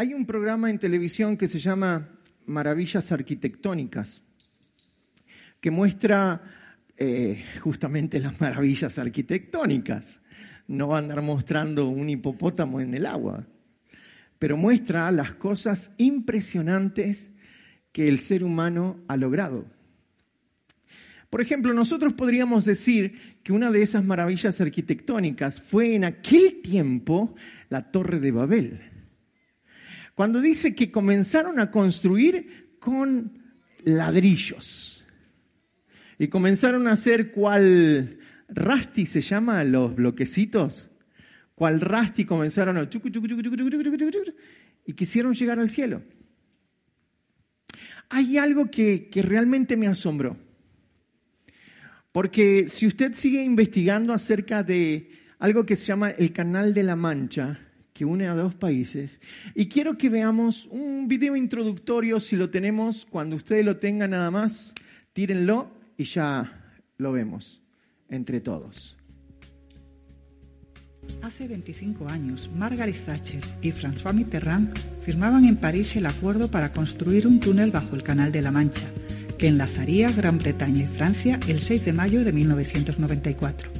Hay un programa en televisión que se llama Maravillas Arquitectónicas, que muestra eh, justamente las maravillas arquitectónicas. No va a andar mostrando un hipopótamo en el agua, pero muestra las cosas impresionantes que el ser humano ha logrado. Por ejemplo, nosotros podríamos decir que una de esas maravillas arquitectónicas fue en aquel tiempo la Torre de Babel cuando dice que comenzaron a construir con ladrillos. Y comenzaron a hacer cual rasti se llama los bloquecitos, cual rasti comenzaron a y quisieron llegar al cielo. Hay algo que, que realmente me asombró. Porque si usted sigue investigando acerca de algo que se llama el Canal de la Mancha, que une a dos países. Y quiero que veamos un video introductorio, si lo tenemos, cuando ustedes lo tengan nada más, tírenlo y ya lo vemos entre todos. Hace 25 años, Margaret Thatcher y François Mitterrand firmaban en París el acuerdo para construir un túnel bajo el Canal de la Mancha, que enlazaría Gran Bretaña y Francia el 6 de mayo de 1994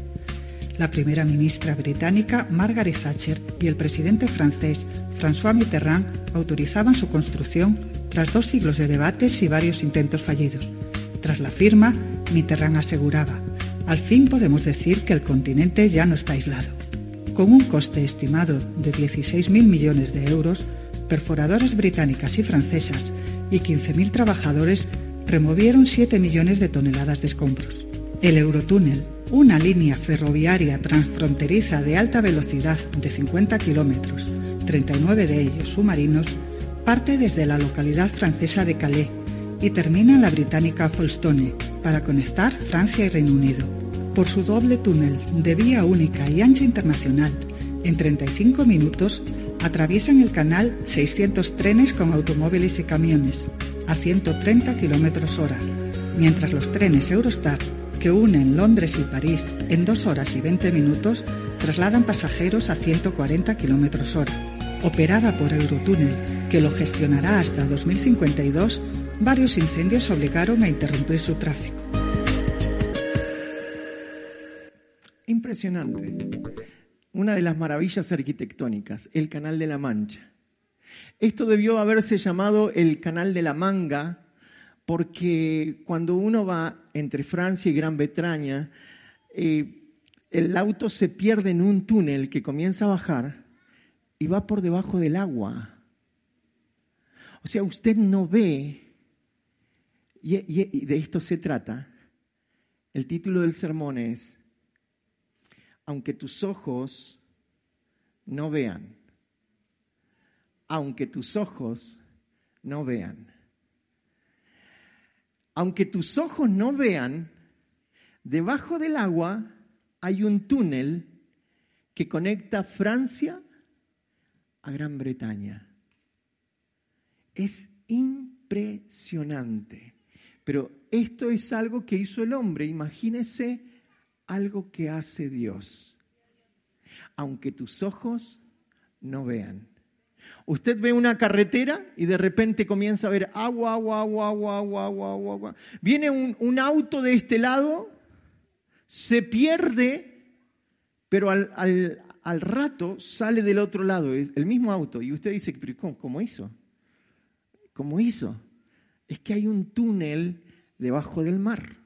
la primera ministra británica Margaret Thatcher y el presidente francés François Mitterrand autorizaban su construcción tras dos siglos de debates y varios intentos fallidos. Tras la firma, Mitterrand aseguraba, al fin podemos decir que el continente ya no está aislado. Con un coste estimado de 16.000 millones de euros, perforadoras británicas y francesas y 15.000 trabajadores removieron 7 millones de toneladas de escombros. El Eurotúnel, una línea ferroviaria transfronteriza de alta velocidad de 50 kilómetros, 39 de ellos submarinos, parte desde la localidad francesa de Calais y termina en la británica Folkestone para conectar Francia y Reino Unido. Por su doble túnel de vía única y ancha internacional, en 35 minutos atraviesan el canal 600 trenes con automóviles y camiones a 130 kilómetros hora, mientras los trenes Eurostar que unen Londres y París en dos horas y 20 minutos, trasladan pasajeros a 140 kilómetros hora. Operada por Eurotúnel, que lo gestionará hasta 2052, varios incendios obligaron a interrumpir su tráfico. Impresionante. Una de las maravillas arquitectónicas, el Canal de la Mancha. Esto debió haberse llamado el Canal de la Manga porque cuando uno va entre Francia y Gran Bretaña, eh, el auto se pierde en un túnel que comienza a bajar y va por debajo del agua. O sea, usted no ve, y de esto se trata, el título del sermón es, aunque tus ojos no vean, aunque tus ojos no vean aunque tus ojos no vean, debajo del agua hay un túnel que conecta Francia a Gran Bretaña. Es impresionante. Pero esto es algo que hizo el hombre. Imagínese algo que hace Dios. Aunque tus ojos no vean. Usted ve una carretera y de repente comienza a ver agua, agua, agua, agua, agua, agua, agua. Viene un, auto de este lado, se pierde, pero al, rato sale del otro lado, es el mismo auto. Y usted dice, ¿cómo, cómo hizo? ¿Cómo hizo? Es que hay un túnel debajo del mar,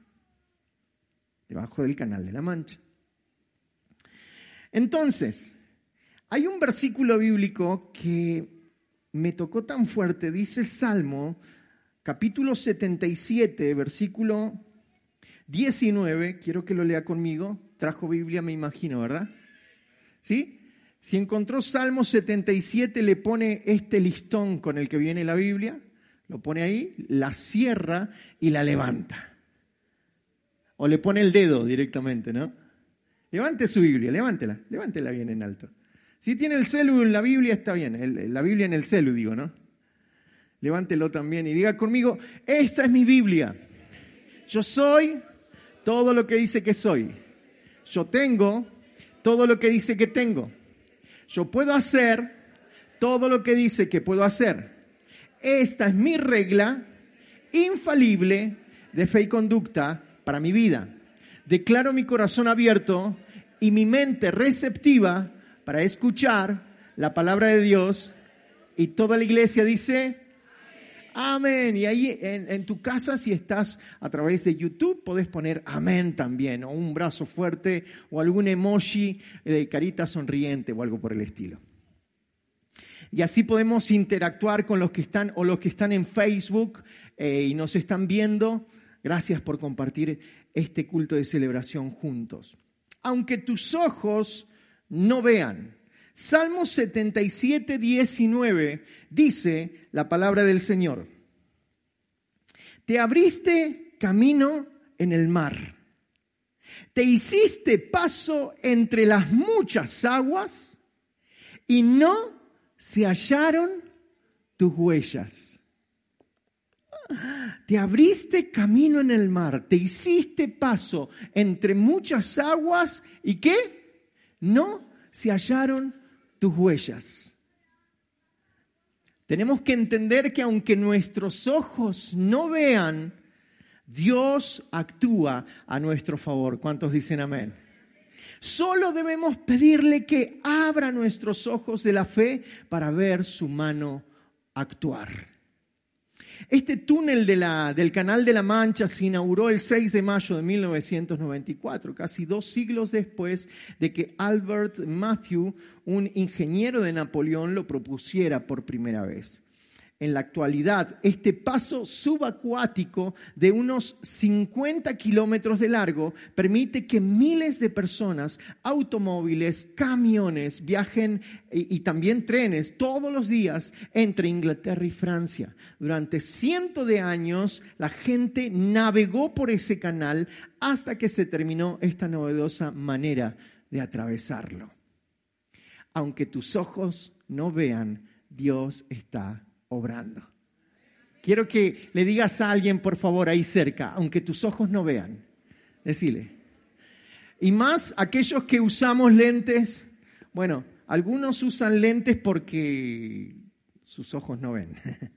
debajo del canal de la Mancha. Entonces, hay un versículo bíblico que me tocó tan fuerte, dice Salmo, capítulo 77, versículo 19, quiero que lo lea conmigo, trajo Biblia me imagino, ¿verdad? ¿Sí? Si encontró Salmo 77, le pone este listón con el que viene la Biblia, lo pone ahí, la cierra y la levanta. O le pone el dedo directamente, ¿no? Levante su Biblia, levántela, levántela bien en alto. Si tiene el celu en la Biblia, está bien, la Biblia en el celu, digo, ¿no? Levántelo también y diga conmigo, esta es mi Biblia. Yo soy todo lo que dice que soy. Yo tengo todo lo que dice que tengo. Yo puedo hacer todo lo que dice que puedo hacer. Esta es mi regla infalible de fe y conducta para mi vida. Declaro mi corazón abierto y mi mente receptiva para escuchar la palabra de Dios y toda la iglesia dice, amén. Y ahí en, tu casa, si estás a través de YouTube, podés poner amén también, o un brazo fuerte, o algún emoji de carita sonriente o algo por el estilo. Y así podemos interactuar con los que están o los que están en Facebook eh, y nos están viendo. Gracias por compartir este culto de celebración juntos. Aunque tus ojos no vean. Salmo 77, 19 dice la palabra del Señor. Te abriste camino en el mar. Te hiciste paso entre las muchas aguas y no se hallaron tus huellas. Te abriste camino en el mar, te hiciste paso entre muchas aguas y qué? No se hallaron tus huellas. Tenemos que entender que aunque nuestros ojos no vean, Dios actúa a nuestro favor. ¿Cuántos dicen amén? Solo debemos pedirle que abra nuestros ojos de la fe para ver su mano actuar. Este túnel del Canal de la Mancha se inauguró el 6 de mayo de 1994, casi dos siglos después de que Albert Matthew, un ingeniero de Napoleón, lo propusiera por primera vez en la actualidad, este paso subacuático de unos 50 kilómetros de largo permite que miles de personas, automóviles, camiones, viajen y, y, también trenes todos los días entre Inglaterra y Francia. Durante cientos de años la gente navegó por ese canal hasta que se terminó esta novedosa manera de atravesarlo. Aunque tus ojos no vean, Dios está obrando. Quiero que le digas a alguien, por favor, ahí cerca, aunque tus ojos no vean, decile. Y más aquellos que usamos lentes, bueno, algunos usan lentes porque sus ojos no ven.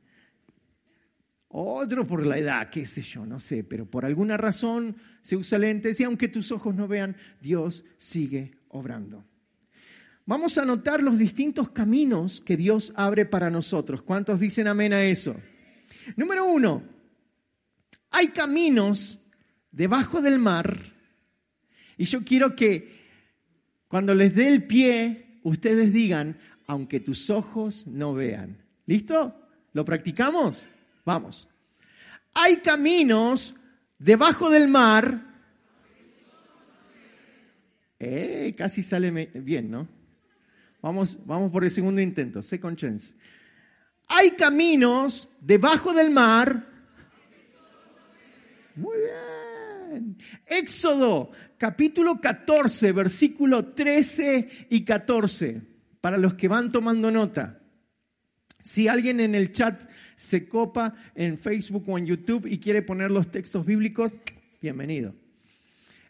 Otro por la edad, qué sé yo, no sé, pero por alguna razón se usa lentes y aunque tus ojos no vean, Dios sigue obrando vamos a notar los distintos caminos que Dios abre para nosotros. ¿Cuántos dicen amén a eso? Número uno, hay caminos debajo del mar y yo quiero que cuando les dé el pie, ustedes digan, aunque tus ojos no vean. ¿Listo? ¿Lo practicamos? Vamos. Hay caminos debajo del mar. Eh, casi sale bien, ¿no? Vamos, vamos por el segundo intento, second chance. Hay caminos debajo del mar. Muy bien. Éxodo, capítulo 14, versículo 13 y 14, para los que van tomando nota. Si alguien en el chat se copa en Facebook o en YouTube y quiere poner los textos bíblicos, bienvenido.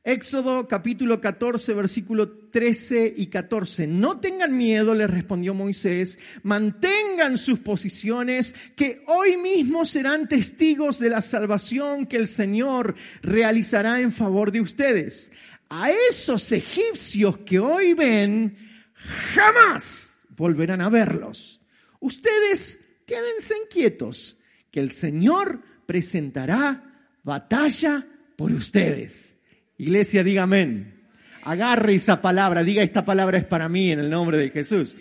Éxodo capítulo 14, versículo 13 y 14. No tengan miedo, les respondió Moisés, mantengan sus posiciones, que hoy mismo serán testigos de la salvación que el Señor realizará en favor de ustedes. A esos egipcios que hoy ven, jamás volverán a verlos. Ustedes quédense inquietos, que el Señor presentará batalla por ustedes. Iglesia, diga amén. Agarre esa palabra, diga esta palabra es para mí en el nombre de Jesús.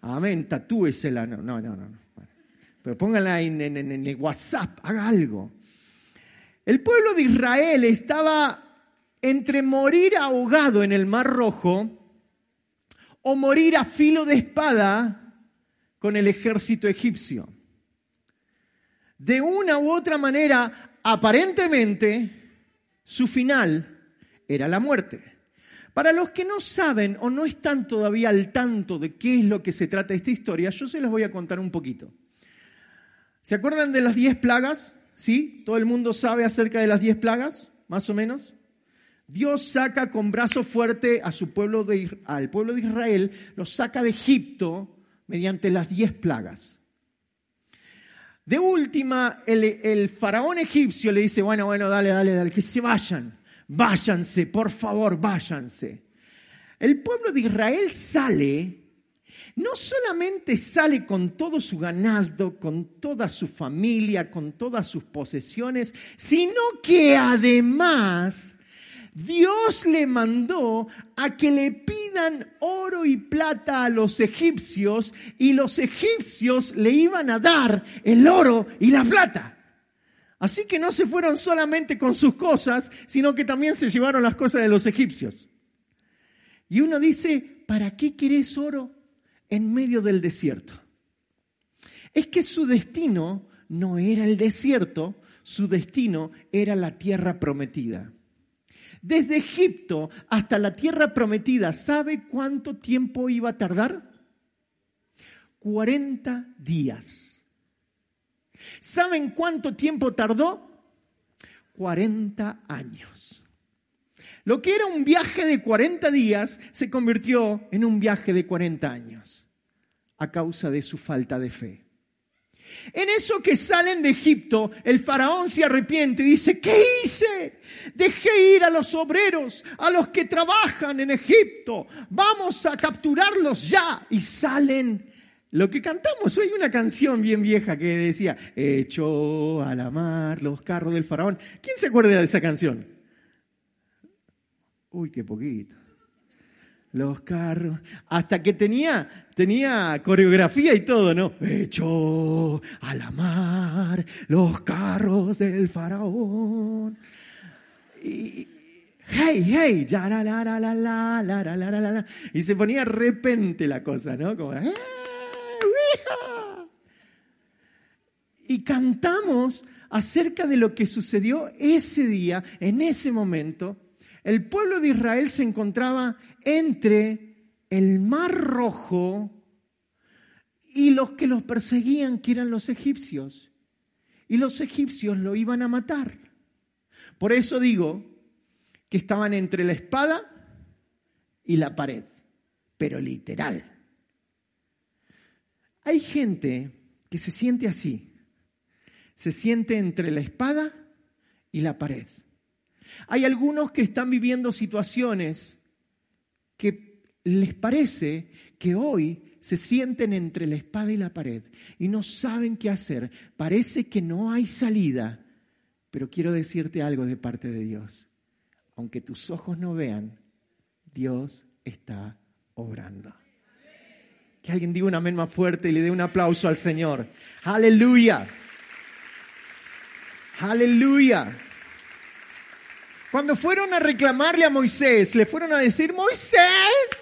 Amén, tatúesela. No, no, no, no. Pero póngala en, en, en el WhatsApp, haga algo. El pueblo de Israel estaba entre morir ahogado en el Mar Rojo o morir a filo de espada con el ejército egipcio. De una u otra manera, aparentemente, su final era la muerte. Para los que no saben o no están todavía al tanto de qué es lo que se trata esta historia, yo se los voy a contar un poquito. ¿Se acuerdan de las diez plagas? ¿Sí? ¿Todo el mundo sabe acerca de las diez plagas? Más o menos. Dios saca con brazo fuerte a su pueblo de, al pueblo de Israel, los saca de Egipto mediante las diez plagas. De última, el, el, faraón egipcio le dice, bueno, bueno, dale, dale, dale, que se vayan, váyanse, por favor, váyanse. El pueblo de Israel sale no solamente sale con todo su ganado, con toda su familia, con todas sus posesiones, sino que además Dios le mandó a que le pidan oro y plata a los egipcios y los egipcios le iban a dar el oro y la plata. Así que no se fueron solamente con sus cosas, sino que también se llevaron las cosas de los egipcios. Y uno dice, ¿para qué querés oro en medio del desierto? Es que su destino no era el desierto, su destino era la tierra prometida. Desde Egipto hasta la tierra prometida, ¿sabe cuánto tiempo iba a tardar? 40 días. ¿Saben cuánto tiempo tardó? 40 años. Lo que era un viaje de 40 días se convirtió en un viaje de 40 años a causa de su falta de fe. En eso que salen de Egipto, el faraón se arrepiente y dice, ¿qué hice? Dejé ir a los obreros, a los que trabajan en Egipto. Vamos a capturarlos ya. Y salen. Lo que cantamos, hay una canción bien vieja que decía, echó a la mar los carros del faraón. ¿Quién se acuerda de esa canción? Uy, qué poquito los carros, hasta que tenía, tenía coreografía y todo, ¿no? Echó a la mar los carros del faraón. Y, hey, hey, ya la la la la la la la la la y se ponía repente la cosa, ¿no? Como, ¡eh, y cantamos acerca de lo que sucedió ese día, en ese momento, el pueblo de Israel se encontraba entre el mar rojo y los que los perseguían, que eran los egipcios. Y los egipcios lo iban a matar. Por eso digo que estaban entre la espada y la pared, pero literal. Hay gente que se siente así, se siente entre la espada y la pared. Hay algunos que están viviendo situaciones que les parece que hoy se sienten entre la espada y la pared y no saben qué hacer. Parece que no hay salida, pero quiero decirte algo de parte de Dios. Aunque tus ojos no vean, Dios está obrando. Que alguien diga un amén más fuerte y le dé un aplauso al Señor. Aleluya. Aleluya. Cuando fueron a reclamarle a Moisés, le fueron a decir, Moisés,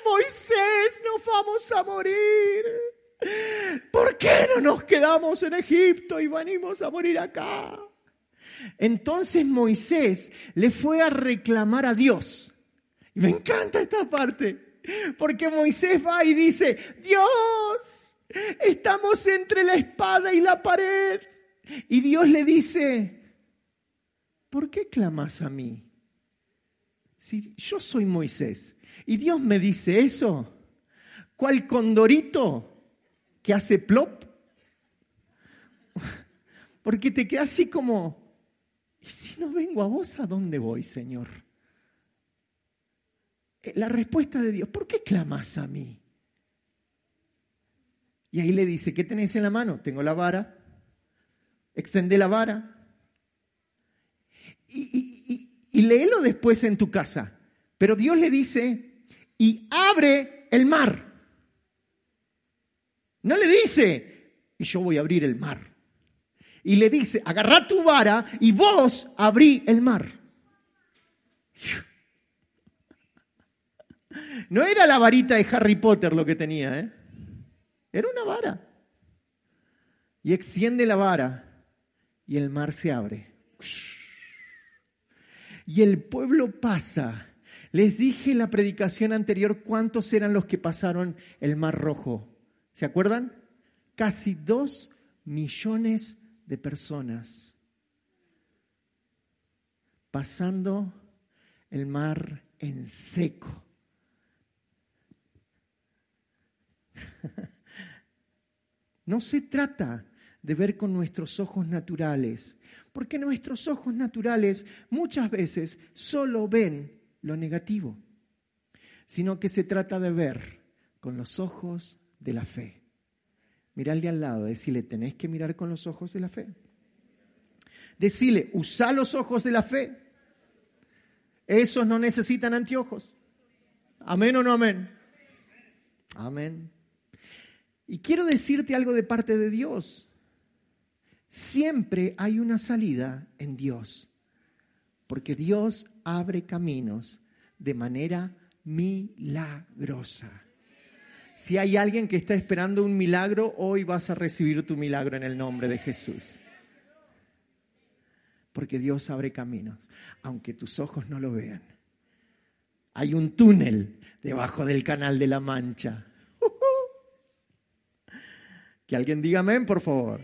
Moisés, nos vamos a morir. ¿Por qué no nos quedamos en Egipto y venimos a morir acá? Entonces Moisés le fue a reclamar a Dios. Y me encanta esta parte, porque Moisés va y dice, Dios, estamos entre la espada y la pared. Y Dios le dice, ¿por qué clamas a mí? Si yo soy Moisés y Dios me dice eso, ¿cuál condorito que hace plop? Porque te queda así como, ¿y si no vengo a vos, a dónde voy, Señor? La respuesta de Dios, ¿por qué clamas a mí? Y ahí le dice, ¿qué tenés en la mano? Tengo la vara. Extendé la vara. y, y léelo después en tu casa. Pero Dios le dice, y abre el mar. No le dice, y yo voy a abrir el mar. Y le dice, agarra tu vara y vos abrí el mar. No era la varita de Harry Potter lo que tenía, ¿eh? Era una vara. Y extiende la vara y el mar se abre. Y el pueblo pasa. Les dije en la predicación anterior cuántos eran los que pasaron el mar rojo. ¿Se acuerdan? Casi dos millones de personas pasando el mar en seco. No se trata de ver con nuestros ojos naturales, porque nuestros ojos naturales muchas veces solo ven lo negativo, sino que se trata de ver con los ojos de la fe. Mirarle al lado, decirle, tenés que mirar con los ojos de la fe. Decirle, usa los ojos de la fe. Esos no necesitan anteojos. Amén o no amén. Amén. Y quiero decirte algo de parte de Dios. Siempre hay una salida en Dios, porque Dios abre caminos de manera milagrosa. Si hay alguien que está esperando un milagro, hoy vas a recibir tu milagro en el nombre de Jesús. Porque Dios abre caminos, aunque tus ojos no lo vean. Hay un túnel debajo del canal de la Mancha. Que alguien diga amén, por favor.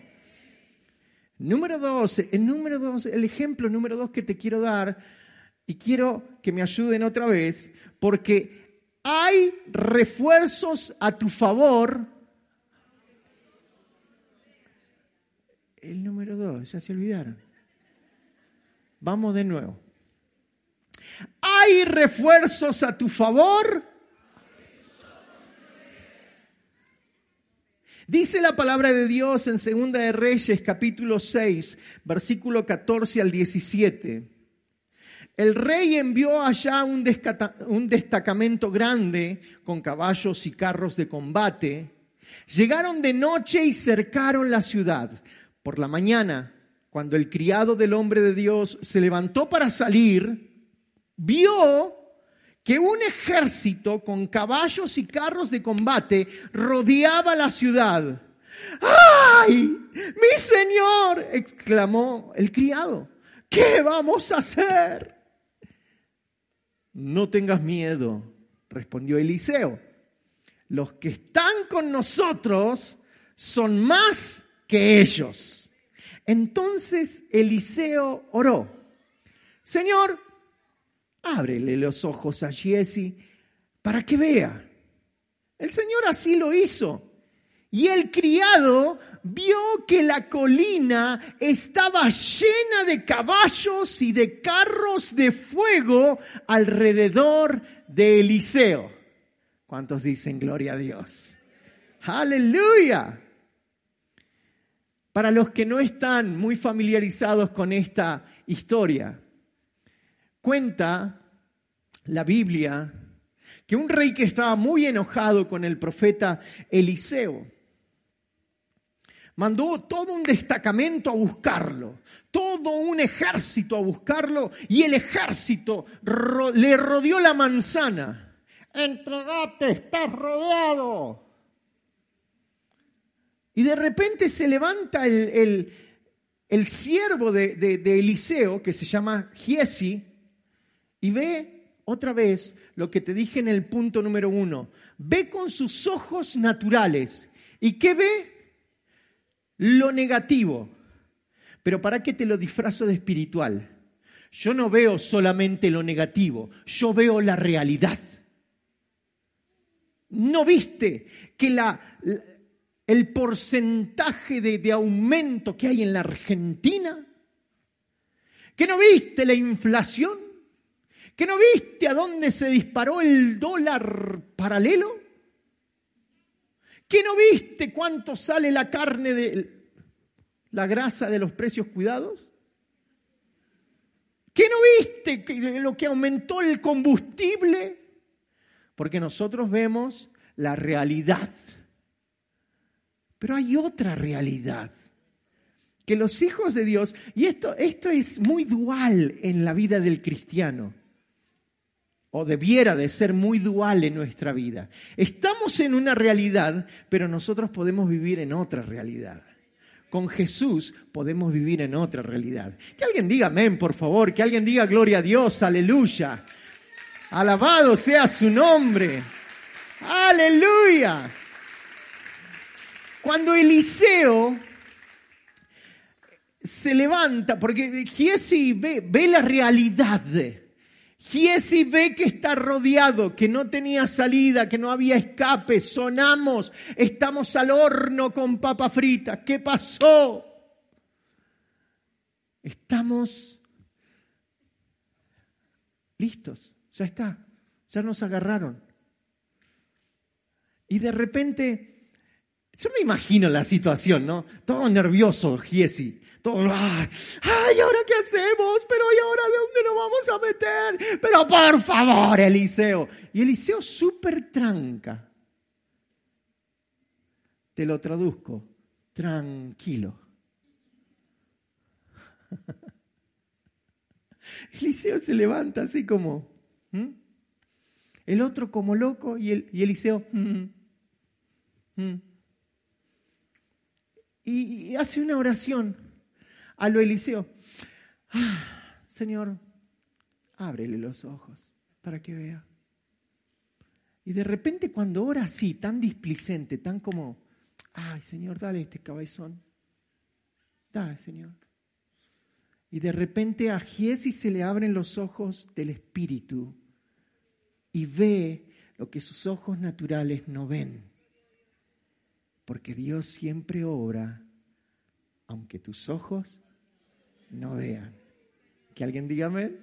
Número dos, el número dos, el ejemplo número dos que te quiero dar, y quiero que me ayuden otra vez, porque hay refuerzos a tu favor. El número dos, ya se olvidaron. Vamos de nuevo. Hay refuerzos a tu favor Dice la palabra de Dios en Segunda de Reyes capítulo 6, versículo 14 al 17. El rey envió allá un, un destacamento grande con caballos y carros de combate. Llegaron de noche y cercaron la ciudad. Por la mañana, cuando el criado del hombre de Dios se levantó para salir, vio que un ejército con caballos y carros de combate rodeaba la ciudad. ¡Ay! ¡Mi señor! exclamó el criado. ¿Qué vamos a hacer? No tengas miedo, respondió Eliseo. Los que están con nosotros son más que ellos. Entonces Eliseo oró. Señor, ábrele los ojos a Jesse para que vea. El Señor así lo hizo. Y el criado vio que la colina estaba llena de caballos y de carros de fuego alrededor de Eliseo. ¿Cuántos dicen gloria a Dios? Aleluya. Para los que no están muy familiarizados con esta historia, Cuenta la Biblia que un rey que estaba muy enojado con el profeta Eliseo mandó todo un destacamento a buscarlo, todo un ejército a buscarlo y el ejército le rodeó la manzana. Entregate, estás rodeado. Y de repente se levanta el, siervo de, de, Eliseo, que se llama Giesi, y ve otra vez lo que te dije en el punto número uno. Ve con sus ojos naturales. ¿Y qué ve? Lo negativo. Pero ¿para qué te lo disfrazo de espiritual? Yo no veo solamente lo negativo, yo veo la realidad. ¿No viste que el porcentaje de, de aumento que hay en la Argentina? ¿Que no viste la inflación? ¿Que no viste a dónde se disparó el dólar paralelo? ¿Que no viste cuánto sale la carne de la grasa de los precios cuidados? ¿Que no viste lo que aumentó el combustible? Porque nosotros vemos la realidad. Pero hay otra realidad. Que los hijos de Dios, y esto, esto es muy dual en la vida del cristiano. O debiera de ser muy dual en nuestra vida. Estamos en una realidad, pero nosotros podemos vivir en otra realidad. Con Jesús podemos vivir en otra realidad. Que alguien diga amén, por favor, que alguien diga gloria a Dios, aleluya. Alabado sea su nombre. Aleluya. Cuando Eliseo se levanta, porque Giesi ve, ve la realidad. Giesi ve que está rodeado, que no tenía salida, que no había escape, sonamos, estamos al horno con papa frita. ¿Qué pasó? Estamos listos, ya está, ya nos agarraron. Y de repente, yo me imagino la situación, ¿no? Todo nervioso, Giesi. Todo, ay, ¿ahora qué hacemos? Pero ¿y ahora de dónde nos vamos a meter? Pero por favor, Eliseo. Y Eliseo súper tranca. Te lo traduzco, tranquilo. Eliseo se levanta así como, el otro como loco y, el, y Eliseo, y hace una oración a lo Eliseo. Ah, Señor, ábrele los ojos para que vea. Y de repente cuando ora así, tan displicente, tan como, ay Señor, dale este cabezón. Dale, Señor. Y de repente a Giesi se le abren los ojos del Espíritu y ve lo que sus ojos naturales no ven. Porque Dios siempre obra, aunque tus ojos no vean. Que alguien diga amén.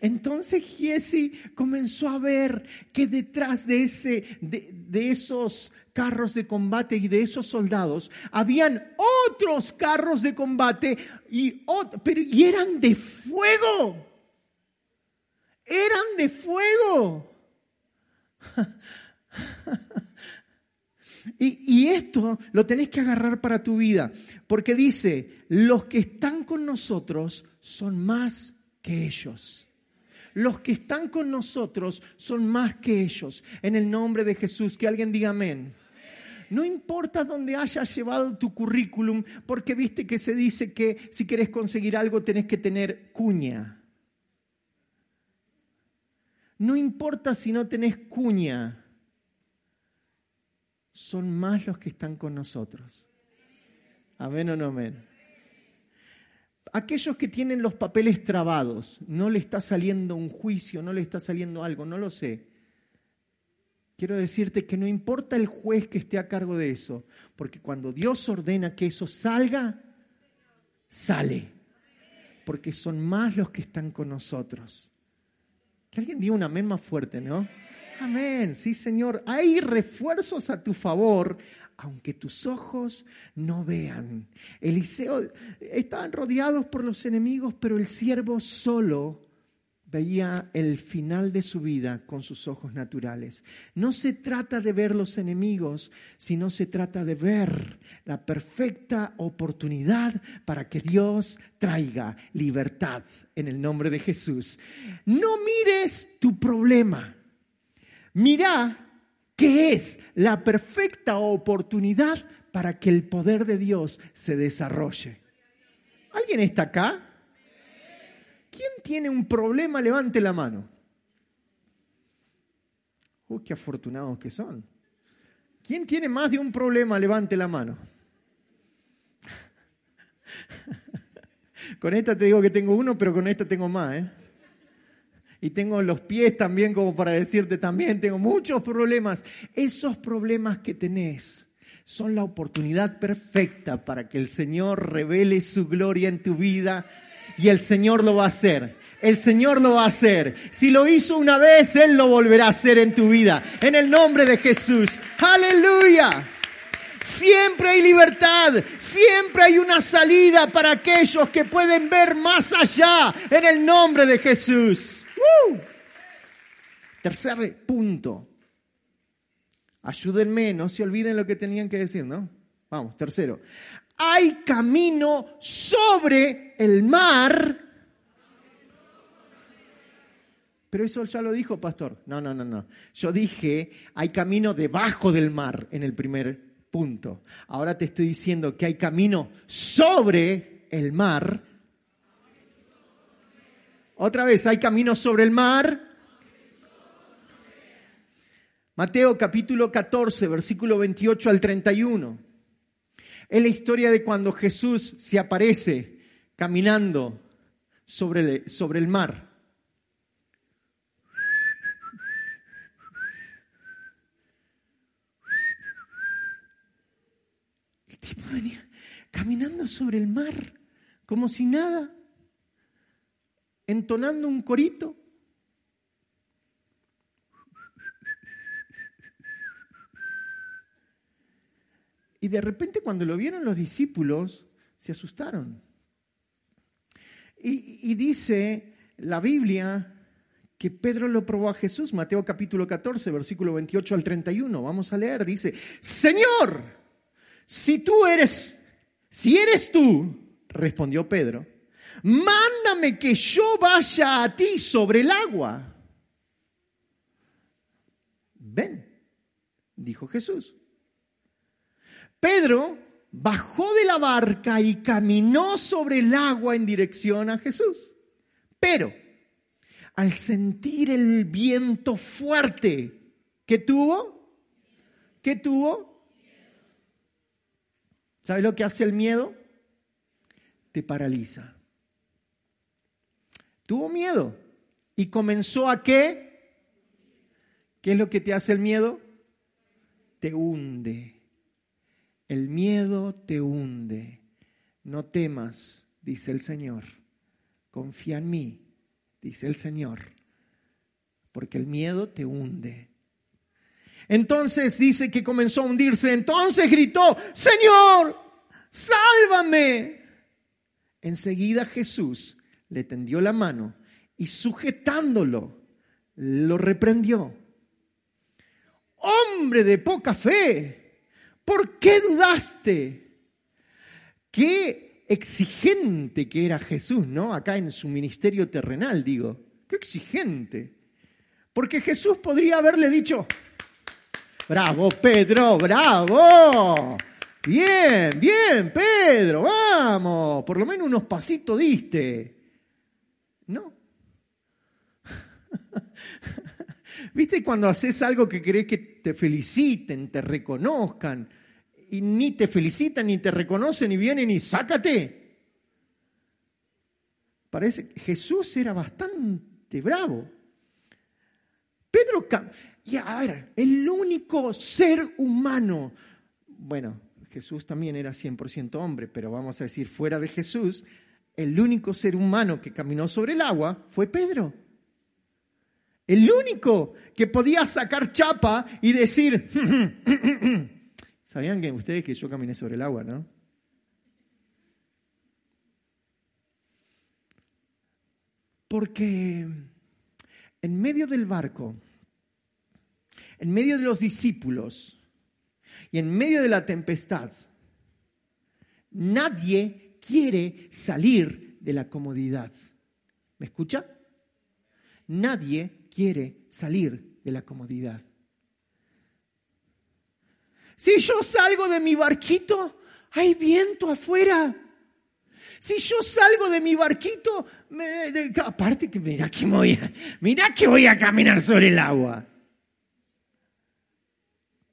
Entonces Giesi comenzó a ver que detrás de, ese, de, esos carros de combate y de esos soldados habían otros carros de combate y, pero, y eran de fuego. Eran de fuego. Y, esto lo tenés que agarrar para tu vida, porque dice, los que están con nosotros son más que ellos. Los que están con nosotros son más que ellos. En el nombre de Jesús, que alguien diga amén. No importa dónde hayas llevado tu currículum, porque viste que se dice que si quieres conseguir algo tenés que tener cuña. No importa si no tenés cuña son más los que están con nosotros. Amén o no amén. Aquellos que tienen los papeles trabados, no le está saliendo un juicio, no le está saliendo algo, no lo sé. Quiero decirte que no importa el juez que esté a cargo de eso, porque cuando Dios ordena que eso salga, sale. Porque son más los que están con nosotros. Que alguien diga un amén más fuerte, ¿no? Amén, sí Señor. Hay refuerzos a tu favor, aunque tus ojos no vean. Eliseo estaban rodeados por los enemigos, pero el siervo solo veía el final de su vida con sus ojos naturales. No se trata de ver los enemigos, sino se trata de ver la perfecta oportunidad para que Dios traiga libertad en el nombre de Jesús. No mires tu problema Mira que es la perfecta oportunidad para que el poder de Dios se desarrolle. ¿Alguien está acá? ¿Quién tiene un problema? Levante la mano. ¡Uh, qué afortunados que son! ¿Quién tiene más de un problema? Levante la mano. con esta te digo que tengo uno, pero con esta tengo más, ¿eh? Y tengo los pies también como para decirte también, tengo muchos problemas. Esos problemas que tenés son la oportunidad perfecta para que el Señor revele su gloria en tu vida y el Señor lo va a hacer. El Señor lo va a hacer. Si lo hizo una vez, Él lo volverá a hacer en tu vida. En el nombre de Jesús. Aleluya. Siempre hay libertad, siempre hay una salida para aquellos que pueden ver más allá en el nombre de Jesús. Tercer punto. Ayúdenme, no se olviden lo que tenían que decir, ¿no? Vamos, tercero. Hay camino sobre el mar, Pero eso ya lo dijo, pastor. No, no, no, no. Yo dije, hay camino debajo del mar en el primer punto. Ahora te estoy diciendo que hay camino sobre el mar. Otra vez, hay camino sobre el mar. Mateo capítulo 14, versículo 28 al 31. Es la historia de cuando Jesús se aparece caminando sobre el, sobre el mar. El tipo venía caminando sobre el mar, como si nada, entonando un corito. Y de repente cuando lo vieron los discípulos, se asustaron. Y, dice la Biblia que Pedro lo probó a Jesús, Mateo capítulo 14, versículo 28 al 31. Vamos a leer, dice, Señor, si tú eres, si eres tú, respondió Pedro, que yo vaya a ti sobre el agua. Ven, dijo Jesús. Pedro bajó de la barca y caminó sobre el agua en dirección a Jesús. Pero al sentir el viento fuerte que tuvo, ¿qué tuvo? ¿Sabes lo que hace el miedo? Te paraliza. Tuvo miedo y comenzó a qué? ¿Qué es lo que te hace el miedo? Te hunde. El miedo te hunde. No temas, dice el Señor. Confía en mí, dice el Señor. Porque el miedo te hunde. Entonces dice que comenzó a hundirse. Entonces gritó, Señor, sálvame. Enseguida Jesús le tendió la mano y sujetándolo, lo reprendió. Hombre de poca fe, ¿Por qué dudaste? Qué exigente que era Jesús, ¿no? Acá en su ministerio terrenal, digo. Qué exigente. Porque Jesús podría haberle dicho, bravo Pedro, bravo. Bien, bien, Pedro, vamos. Por lo menos unos pasitos diste. No. ¿Viste cuando haces algo que querés que te feliciten, te reconozcan? y ni te felicitan, ni te reconocen, y vienen y sácate. Parece que Jesús era bastante bravo. Pedro, y a ver, el único ser humano, bueno, Jesús también era 100% hombre, pero vamos a decir, fuera de Jesús, el único ser humano que caminó sobre el agua fue Pedro. El único que podía sacar chapa y decir, ¿Sabían que ustedes que yo caminé sobre el agua, no? Porque en medio del barco, en medio de los discípulos y en medio de la tempestad, nadie quiere salir de la comodidad. ¿Me escucha? Nadie quiere salir de la comodidad. Si yo salgo de mi barquito, hay viento afuera. Si yo salgo de mi barquito, aparte que mira que voy a, mira que voy a caminar sobre el agua.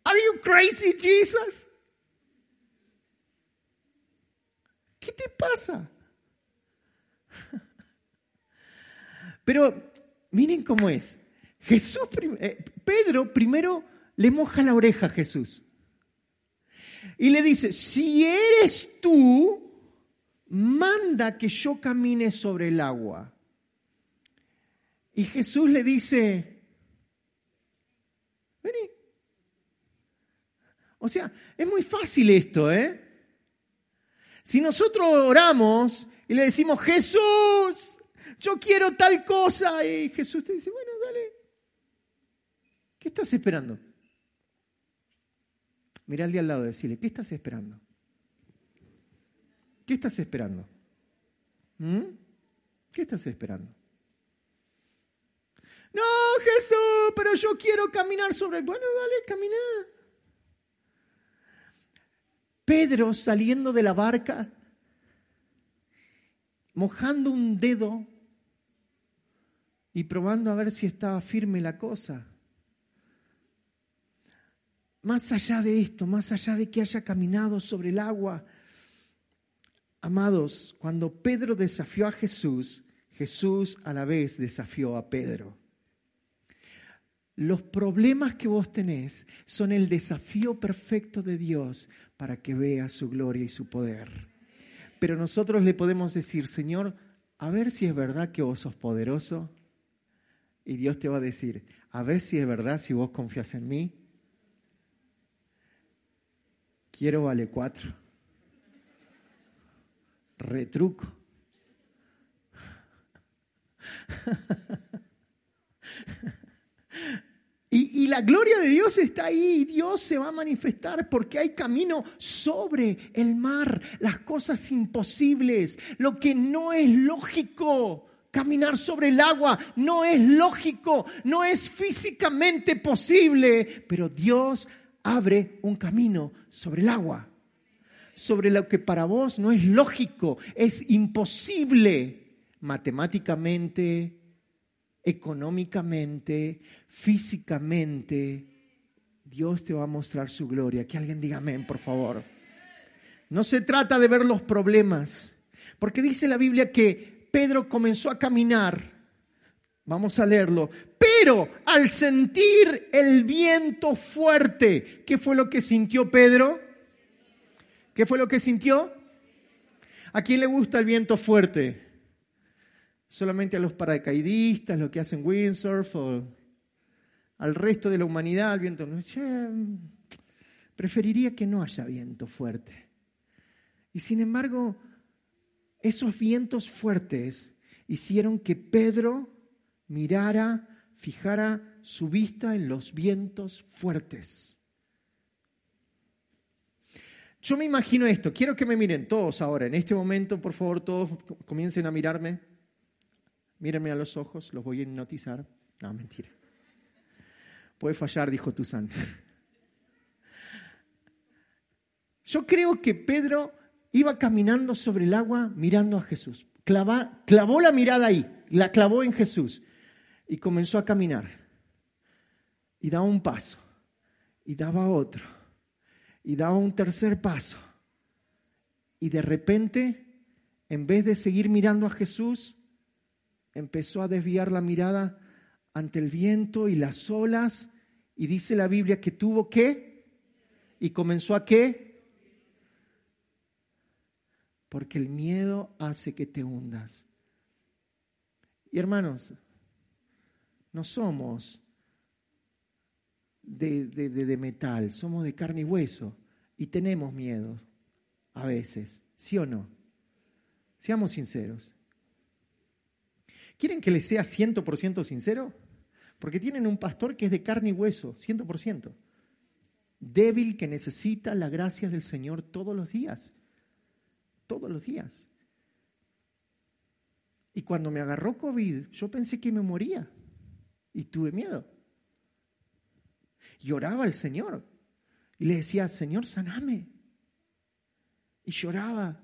Are you crazy, Jesus? ¿Qué te pasa? Pero miren cómo es. Jesús, eh, Pedro primero le moja la oreja a Jesús y le dice, si eres tú, manda que yo camine sobre el agua. Y Jesús le dice, vení. O sea, es muy fácil esto, ¿eh? Si nosotros oramos y le decimos, Jesús, yo quiero tal cosa, y Jesús te dice, bueno, dale, ¿qué estás esperando? Mira al de al lado y decirle, ¿qué estás esperando? ¿Qué estás esperando? ¿Mm? ¿Qué estás esperando? No, Jesús, pero yo quiero caminar sobre... Bueno, dale, camina. Pedro saliendo de la barca, mojando un dedo y probando a ver si estaba firme la cosa. Más allá de esto, más allá de que haya caminado sobre el agua, amados, cuando Pedro desafió a Jesús, Jesús a la vez desafió a Pedro. Los problemas que vos tenés son el desafío perfecto de Dios para que veas su gloria y su poder. Pero nosotros le podemos decir, Señor, a ver si es verdad que vos sos poderoso. Y Dios te va a decir, a ver si es verdad si vos confías en mí. Quiero vale cuatro. Retruco. Y, la gloria de Dios está ahí. Y Dios se va a manifestar porque hay camino sobre el mar, las cosas imposibles, lo que no es lógico. Caminar sobre el agua no es lógico, no es físicamente posible, pero Dios abre un camino sobre el agua, sobre lo que para vos no es lógico, es imposible. Matemáticamente, económicamente, físicamente. Dios te va a mostrar su gloria. Que alguien diga amén, por favor. No se trata de ver los problemas, porque dice la Biblia que Pedro comenzó a caminar. Vamos a leerlo. Pero al sentir el viento fuerte, ¿qué fue lo que sintió Pedro? ¿Qué fue lo que sintió? ¿A quién le gusta el viento fuerte? ¿Solamente a los paracaidistas, los que hacen windsurf o al resto de la humanidad el viento? Preferiría que no haya viento fuerte. Y sin embargo, esos vientos fuertes hicieron que Pedro mirara, fijara su vista en los vientos fuertes. Yo me imagino esto, quiero que me miren todos ahora, en este momento, por favor, todos comiencen a mirarme. Mírenme a los ojos, los voy a hipnotizar. No, mentira. Puede fallar, dijo Tuzán. Yo creo que Pedro iba caminando sobre el agua mirando a Jesús. clavó la mirada ahí, la clavó en Jesús y comenzó a caminar. Y daba un paso, y daba otro, y daba un tercer paso. Y de repente, en vez de seguir mirando a Jesús, empezó a desviar la mirada ante el viento y las olas. Y dice la Biblia que tuvo que, y comenzó a qué, porque el miedo hace que te hundas. Y hermanos, no somos de, de, metal, somos de carne y hueso y tenemos miedo a veces, ¿sí o no? Seamos sinceros. ¿Quieren que les sea 100% sincero? Porque tienen un pastor que es de carne y hueso, 100%. Débil que necesita la gracia del Señor todos los días todos los días. Y cuando me agarró COVID, yo pensé que me moría y tuve miedo. Lloraba al Señor y le decía, Señor, saname. Y lloraba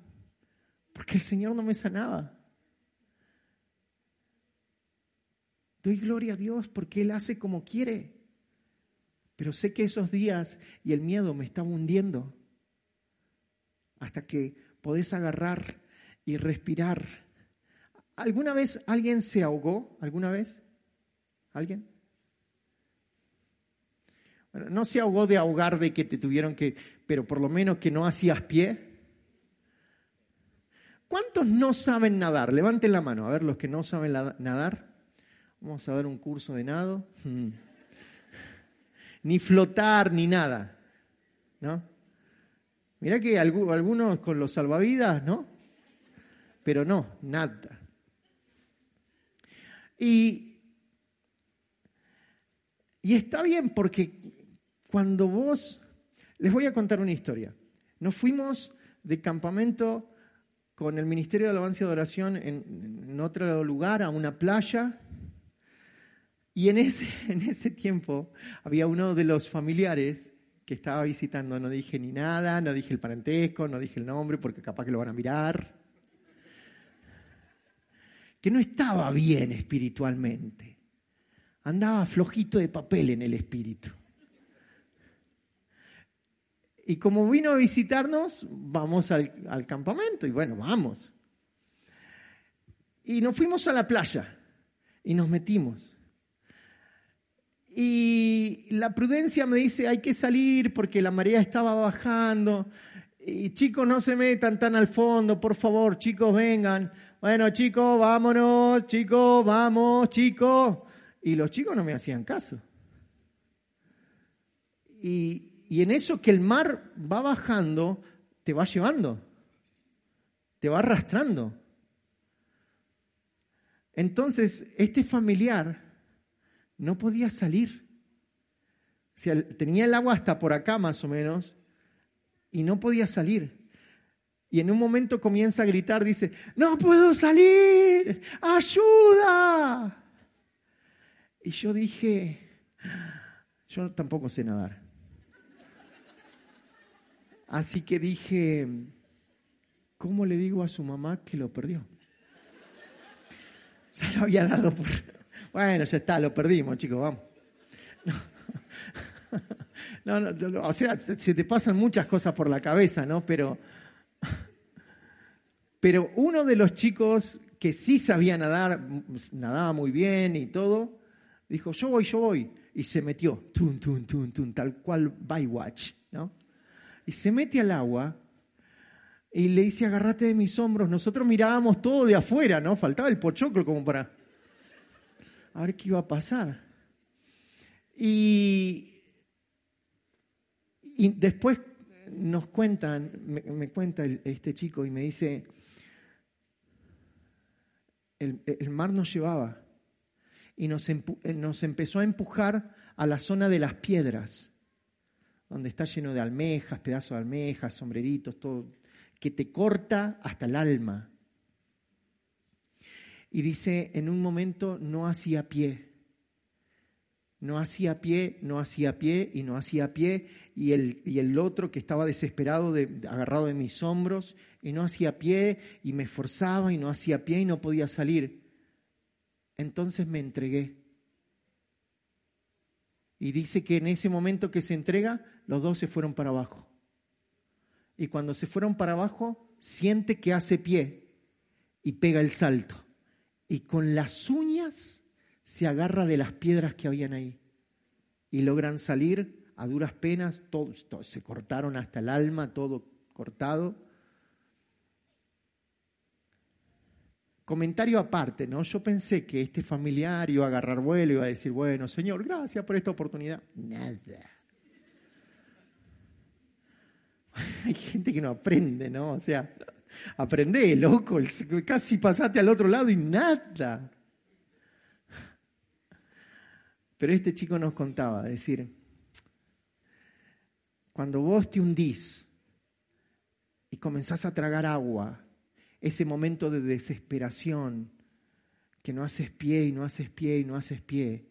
porque el Señor no me sanaba. Doy gloria a Dios porque Él hace como quiere. Pero sé que esos días y el miedo me estaban hundiendo hasta que podés agarrar y respirar. ¿Alguna vez alguien se ahogó? ¿Alguna vez? ¿Alguien? No se ahogó de ahogar de que te tuvieron que, pero por lo menos que no hacías pie. ¿Cuántos no saben nadar? Levanten la mano, a ver los que no saben nadar. Vamos a ver un curso de nado. Hmm. Ni flotar, ni nada. ¿No? Mirá que algunos con los salvavidas, ¿no? Pero no, nada. Y, y está bien porque cuando vos, les voy a contar una historia. Nos fuimos de campamento con el Ministerio de Alabanza y Adoración en, en otro lugar, a una playa, Y en ese, en ese tiempo había uno de los familiares que estaba visitando, no dije ni nada, no dije el parentesco, no dije el nombre porque capaz que lo van a mirar, que no estaba bien espiritualmente, andaba flojito de papel en el espíritu. Y como vino a visitarnos, vamos al, al campamento y bueno, vamos. Y nos fuimos a la playa y nos metimos. Y la prudencia me dice, hay que salir porque la marea estaba bajando. Y chicos, no se metan tan al fondo, por favor, chicos, vengan. Bueno, chicos, vámonos, chicos, vamos, chicos. Y los chicos no me hacían caso. Y, y en eso que el mar va bajando, te va llevando, te va arrastrando. Entonces, este familiar no podía salir. Tenía el agua hasta por acá más o menos y no podía salir. Y en un momento comienza a gritar, dice, no puedo salir, ayuda. Y yo dije, yo tampoco sé nadar. Así que dije, ¿cómo le digo a su mamá que lo perdió? Ya lo había dado por... Bueno, ya está, lo perdimos, chicos, vamos. No, no, o sea, se te pasan muchas cosas por la cabeza, ¿no? Pero, pero uno de los chicos que sí sabía nadar, nadaba muy bien y todo, dijo, yo voy, yo voy. Y se metió, tun, tun, tun, tun, tal cual Bywatch, ¿no? Y se mete al agua y le dice, agárrate de mis hombros. Nosotros mirábamos todo de afuera, ¿no? Faltaba el pochoclo como para a ver qué iba a pasar. Y, después nos cuentan, me, cuenta este chico y me dice, el, mar nos llevaba y nos, nos empezó a empujar a la zona de las piedras, donde está lleno de almejas, pedazos de almejas, sombreritos, todo, que te corta hasta el alma. Y dice, en un momento no hacía pie. No hacía pie, no hacía pie y no hacía pie. Y el, y el otro que estaba desesperado, de, agarrado de mis hombros, y no hacía pie y me esforzaba y no hacía pie y no podía salir. Entonces me entregué. Y dice que en ese momento que se entrega, los dos se fueron para abajo. Y cuando se fueron para abajo, siente que hace pie y pega el salto y con las uñas se agarra de las piedras que habían ahí. Y logran salir a duras penas, todos, se cortaron hasta el alma, todo cortado. Comentario aparte, ¿no? Yo pensé que este familiar iba a agarrar vuelo iba a decir, bueno, Señor, gracias por esta oportunidad. Nada. Hay gente que no aprende, ¿no? O sea, Aprende, loco, casi pasaste al otro lado y nada. Pero este chico nos contaba, decir, cuando vos te hundís y comenzás a tragar agua, ese momento de desesperación, que no haces pie y no haces pie y no haces pie,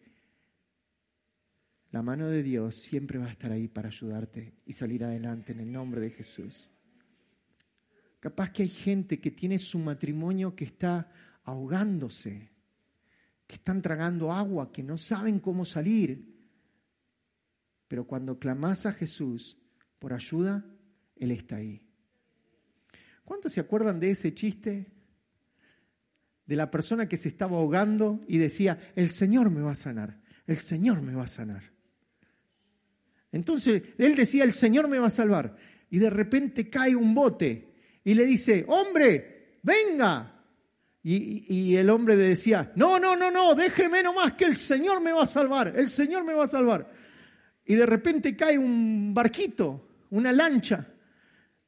la mano de Dios siempre va a estar ahí para ayudarte y salir adelante en el nombre de Jesús. Capaz que hay gente que tiene su matrimonio que está ahogándose, que están tragando agua, que no saben cómo salir. Pero cuando clamas a Jesús por ayuda, Él está ahí. ¿Cuántos se acuerdan de ese chiste? De la persona que se estaba ahogando y decía, el Señor me va a sanar, el Señor me va a sanar. Entonces él decía, el Señor me va a salvar. Y de repente cae un bote y le dice, hombre, venga. Y, el hombre le decía, no, no, no, no, déjeme nomás que el Señor me va a salvar, el Señor me va a salvar. Y de repente cae un barquito, una lancha,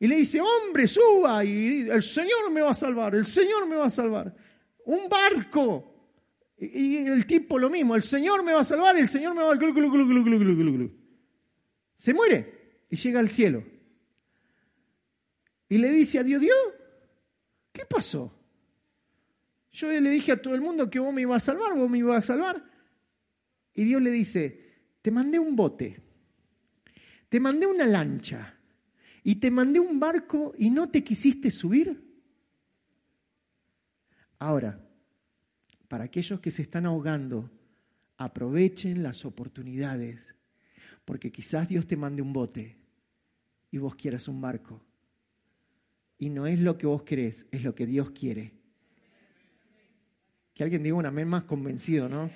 y le dice, hombre, suba, y el Señor me va a salvar, el Señor me va a salvar. Un barco. Y, el tipo lo mismo, el Señor me va a salvar, el Señor me va a... Se muere y llega al cielo. Y le dice a Dios, Dios, ¿qué pasó? Yo le dije a todo el mundo que vos me ibas a salvar, vos me ibas a salvar. Y Dios le dice, te mandé un bote, te mandé una lancha y te mandé un barco y no te quisiste subir. Ahora, para aquellos que se están ahogando, aprovechen las oportunidades, porque quizás Dios te mande un bote y vos quieras un barco. Y no es lo que vos querés, es lo que Dios quiere. Que alguien diga un amén más convencido, ¿no?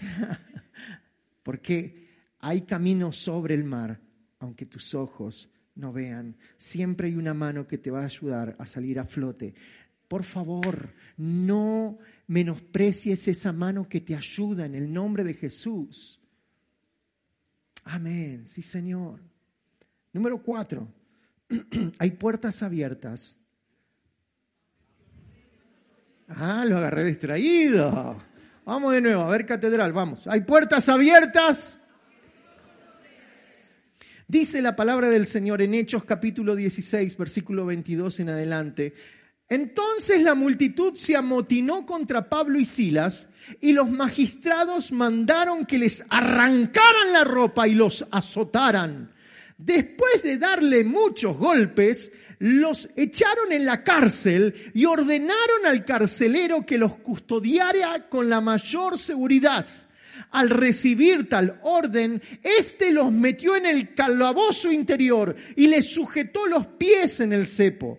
porque hay camino sobre el mar, aunque tus ojos no vean. Siempre hay una mano que te va a ayudar a salir a flote. Por favor, no menosprecies esa mano que te ayuda en el nombre de Jesús. Amén, sí Señor. Número cuatro, hay puertas abiertas. Ah, lo agarré distraído. Vamos de nuevo, a ver catedral, vamos. Hay puertas abiertas. Dice la palabra del Señor en Hechos capítulo 16, versículo 22 en adelante. Entonces la multitud se amotinó contra Pablo y Silas y los magistrados mandaron que les arrancaran la ropa y los azotaran. Después de darle muchos golpes, los echaron en la cárcel y ordenaron al carcelero que los custodiara con la mayor seguridad. Al recibir tal orden, éste los metió en el calabozo interior y les sujetó los pies en el cepo.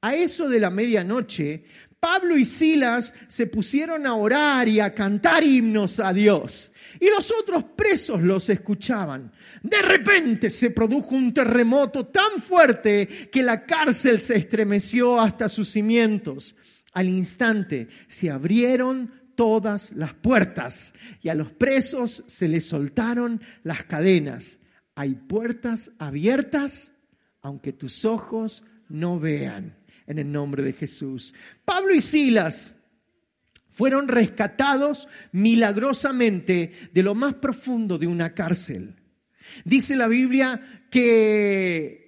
A eso de la medianoche, Pablo y Silas se pusieron a orar y a cantar himnos a Dios. Y los otros presos los escuchaban. De repente se produjo un terremoto tan fuerte que la cárcel se estremeció hasta sus cimientos. Al instante se abrieron todas las puertas y a los presos se les soltaron las cadenas. Hay puertas abiertas aunque tus ojos no vean en el nombre de Jesús. Pablo y Silas fueron rescatados milagrosamente de lo más profundo de una cárcel. Dice la Biblia que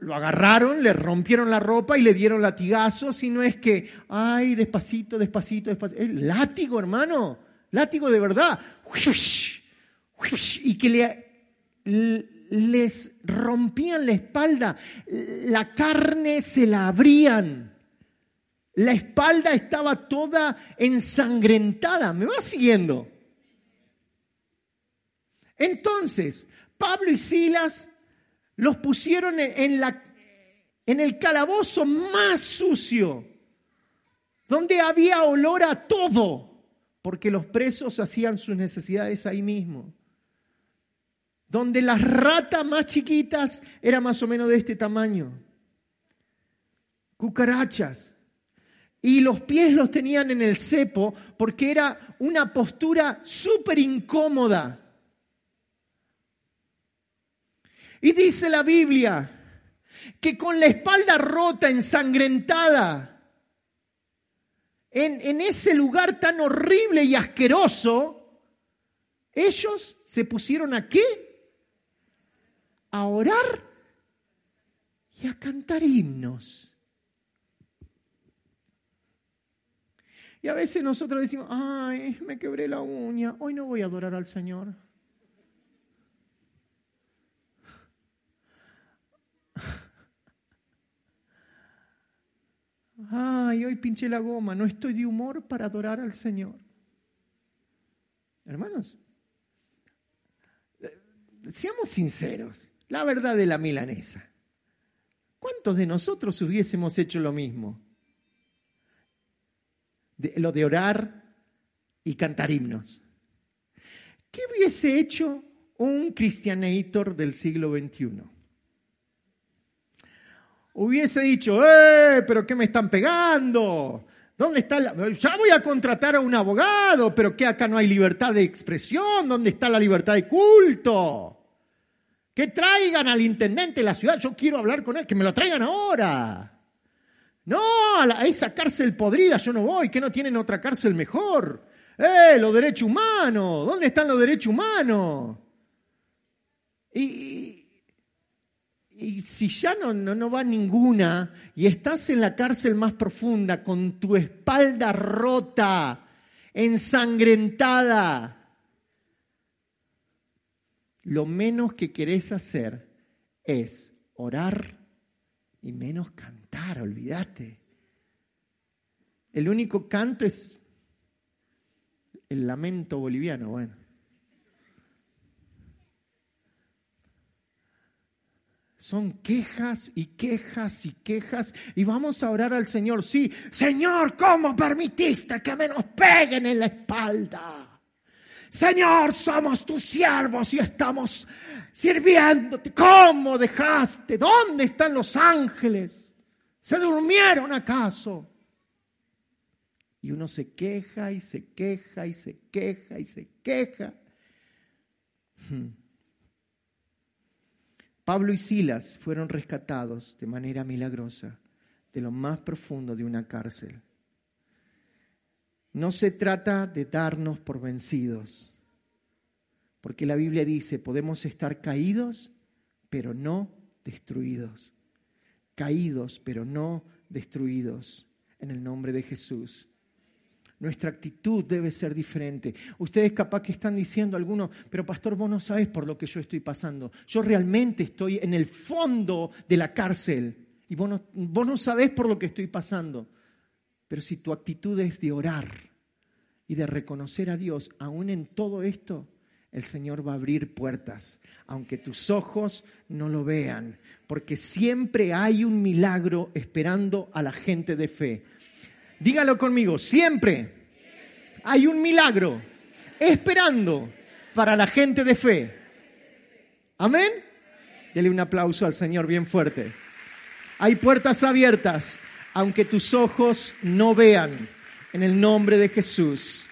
lo agarraron, le rompieron la ropa y le dieron latigazos, y no es que, ay, despacito, despacito, despacito. El látigo, hermano, látigo de verdad. Y que le, les rompían la espalda, la carne se la abrían, la espalda estaba toda ensangrentada. ¿Me va siguiendo? Entonces, Pablo y Silas los pusieron en, la, en el calabozo más sucio, donde había olor a todo, porque los presos hacían sus necesidades ahí mismo donde las ratas más chiquitas eran más o menos de este tamaño, cucarachas, y los pies los tenían en el cepo porque era una postura súper incómoda. Y dice la Biblia que con la espalda rota, ensangrentada, en, en ese lugar tan horrible y asqueroso, ellos se pusieron a qué? a orar y a cantar himnos. Y a veces nosotros decimos, ay, me quebré la uña, hoy no voy a adorar al Señor. Ay, hoy pinché la goma, no estoy de humor para adorar al Señor. Hermanos, seamos sinceros. La verdad de la milanesa. ¿Cuántos de nosotros hubiésemos hecho lo mismo? Lo de orar y cantar himnos. ¿Qué hubiese hecho un cristianator del siglo XXI? Hubiese dicho, ¡eh! ¿Pero qué me están pegando? ¿Dónde está la... Ya voy a contratar a un abogado, pero que acá no hay libertad de expresión, ¿dónde está la libertad de culto? Que traigan al intendente de la ciudad, yo quiero hablar con él, que me lo traigan ahora. No, a, esa cárcel podrida yo no voy, que no tienen otra cárcel mejor. ¡Eh, los derechos humanos! ¿Dónde están los derechos humanos? Y, si ya no, no, no, va ninguna y estás en la cárcel más profunda con tu espalda rota, ensangrentada, lo menos que querés hacer es orar y menos cantar, olvídate. El único canto es el lamento boliviano, bueno. Son quejas y quejas y quejas y vamos a orar al Señor. Sí, Señor, ¿cómo permitiste que me nos peguen en la espalda? Señor, somos tus siervos y estamos sirviéndote. ¿Cómo dejaste? ¿Dónde están los ángeles? ¿Se durmieron acaso? Y uno se queja y se queja y se queja y se queja. Hmm. Pablo y Silas fueron rescatados de manera milagrosa de lo más profundo de una cárcel. No se trata de darnos por vencidos, porque la Biblia dice, podemos estar caídos, pero no destruidos. Caídos, pero no destruidos, en el nombre de Jesús. Nuestra actitud debe ser diferente. Ustedes capaz que están diciendo algunos, pero pastor, vos no sabes por lo que yo estoy pasando. Yo realmente estoy en el fondo de la cárcel y vos no, vos no sabés por lo que estoy pasando. Pero si tu actitud es de orar y de reconocer a Dios, aún en todo esto, el Señor va a abrir puertas, aunque tus ojos no lo vean, porque siempre hay un milagro esperando a la gente de fe. Dígalo conmigo, siempre hay un milagro esperando para la gente de fe. Amén. Dele un aplauso al Señor bien fuerte. Hay puertas abiertas, aunque tus ojos no vean, en el nombre de Jesús.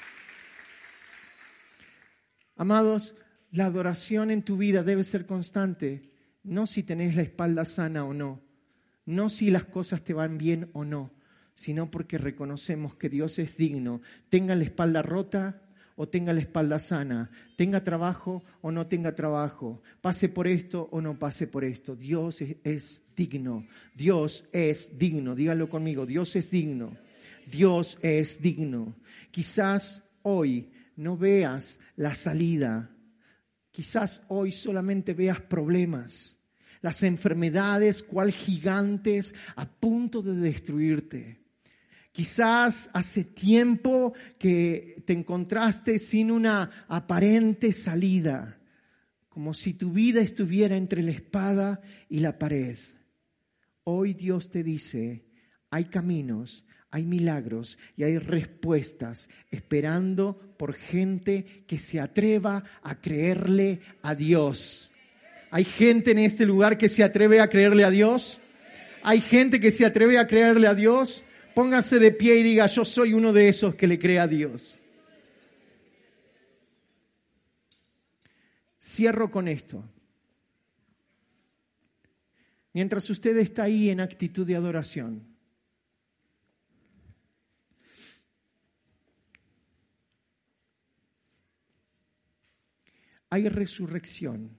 Amados, la adoración en tu vida debe ser constante, no si tenés la espalda sana o no, no si las cosas te van bien o no, sino porque reconocemos que Dios es digno, tenga la espalda rota o tenga la espalda sana, tenga trabajo o no tenga trabajo, pase por esto o no pase por esto. Dios es, digno, Dios es digno, dígalo conmigo, Dios es digno, Dios es digno. Quizás hoy no veas la salida, quizás hoy solamente veas problemas, las enfermedades cual gigantes a punto de destruirte. Quizás hace tiempo que te encontraste sin una aparente salida, como si tu vida estuviera entre la espada y la pared. Hoy Dios te dice, hay caminos, hay milagros y hay respuestas esperando por gente que se atreva a creerle a Dios. ¿Hay gente en este lugar que se atreve a creerle a Dios? ¿Hay gente que se atreve a creerle a Dios? Póngase de pie y diga, yo soy uno de esos que le cree a Dios. Cierro con esto. Mientras usted está ahí en actitud de adoración, hay resurrección,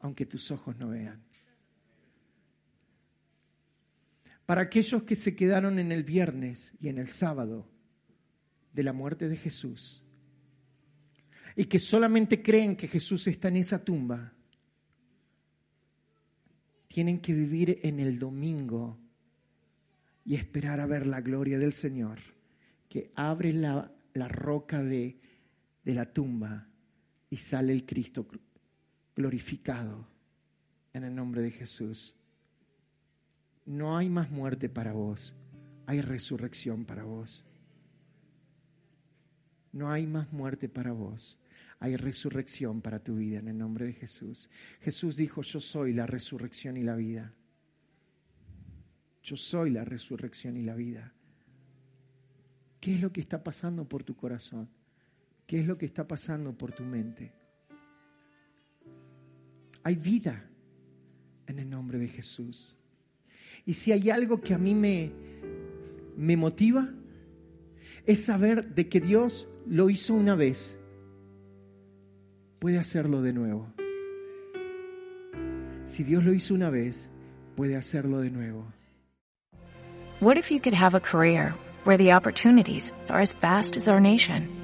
aunque tus ojos no vean. Para aquellos que se quedaron en el viernes y en el sábado de la muerte de Jesús y que solamente creen que Jesús está en esa tumba, tienen que vivir en el domingo y esperar a ver la gloria del Señor, que abre la, la roca de, de la tumba y sale el Cristo glorificado en el nombre de Jesús no hay más muerte para vos, hay resurrección para vos. No hay más muerte para vos, hay resurrección para tu vida en el nombre de Jesús. Jesús dijo, yo soy la resurrección y la vida. Yo soy la resurrección y la vida. ¿Qué es lo que está pasando por tu corazón? ¿Qué es lo que está pasando por tu mente? Hay vida en el nombre de Jesús. Y si hay algo que a mí me, me motiva, es saber de que Dios lo hizo una vez, puede hacerlo de nuevo. Si Dios lo hizo una vez, puede hacerlo de nuevo. What if you could have a career where the opportunities are as vast as our nation?